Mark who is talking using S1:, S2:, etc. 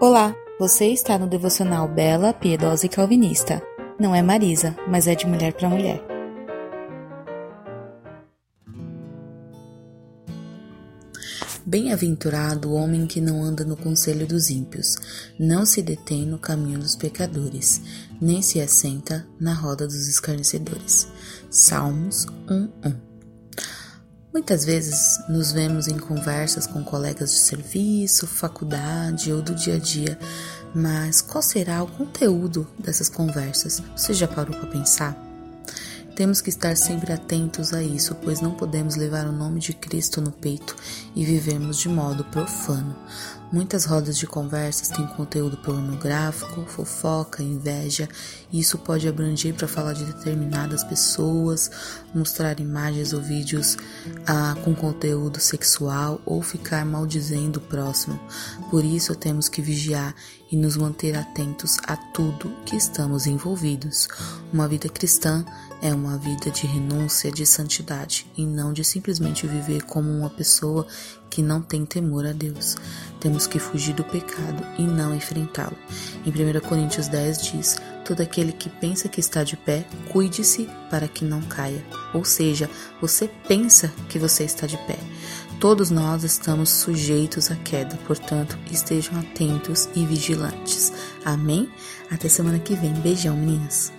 S1: Olá, você está no devocional Bela, Piedosa e Calvinista. Não é Marisa, mas é de mulher para mulher. Bem-aventurado o homem que não anda no conselho dos ímpios, não se detém no caminho dos pecadores, nem se assenta na roda dos escarnecedores. Salmos 1:1 Muitas vezes nos vemos em conversas com colegas de serviço, faculdade ou do dia a dia, mas qual será o conteúdo dessas conversas? Você já parou para pensar? Temos que estar sempre atentos a isso, pois não podemos levar o nome de Cristo no peito e vivermos de modo profano. Muitas rodas de conversas têm conteúdo pornográfico, fofoca, inveja, e isso pode abranger para falar de determinadas pessoas, mostrar imagens ou vídeos ah, com conteúdo sexual ou ficar maldizendo o próximo. Por isso temos que vigiar e nos manter atentos a tudo que estamos envolvidos. Uma vida cristã é uma vida de renúncia, de santidade e não de simplesmente viver como uma pessoa que não tem temor a Deus. Temos que fugir do pecado e não enfrentá-lo. Em 1 Coríntios 10 diz: Todo aquele que pensa que está de pé, cuide-se para que não caia. Ou seja, você pensa que você está de pé. Todos nós estamos sujeitos à queda, portanto, estejam atentos e vigilantes. Amém? Até semana que vem. Beijão, meninas.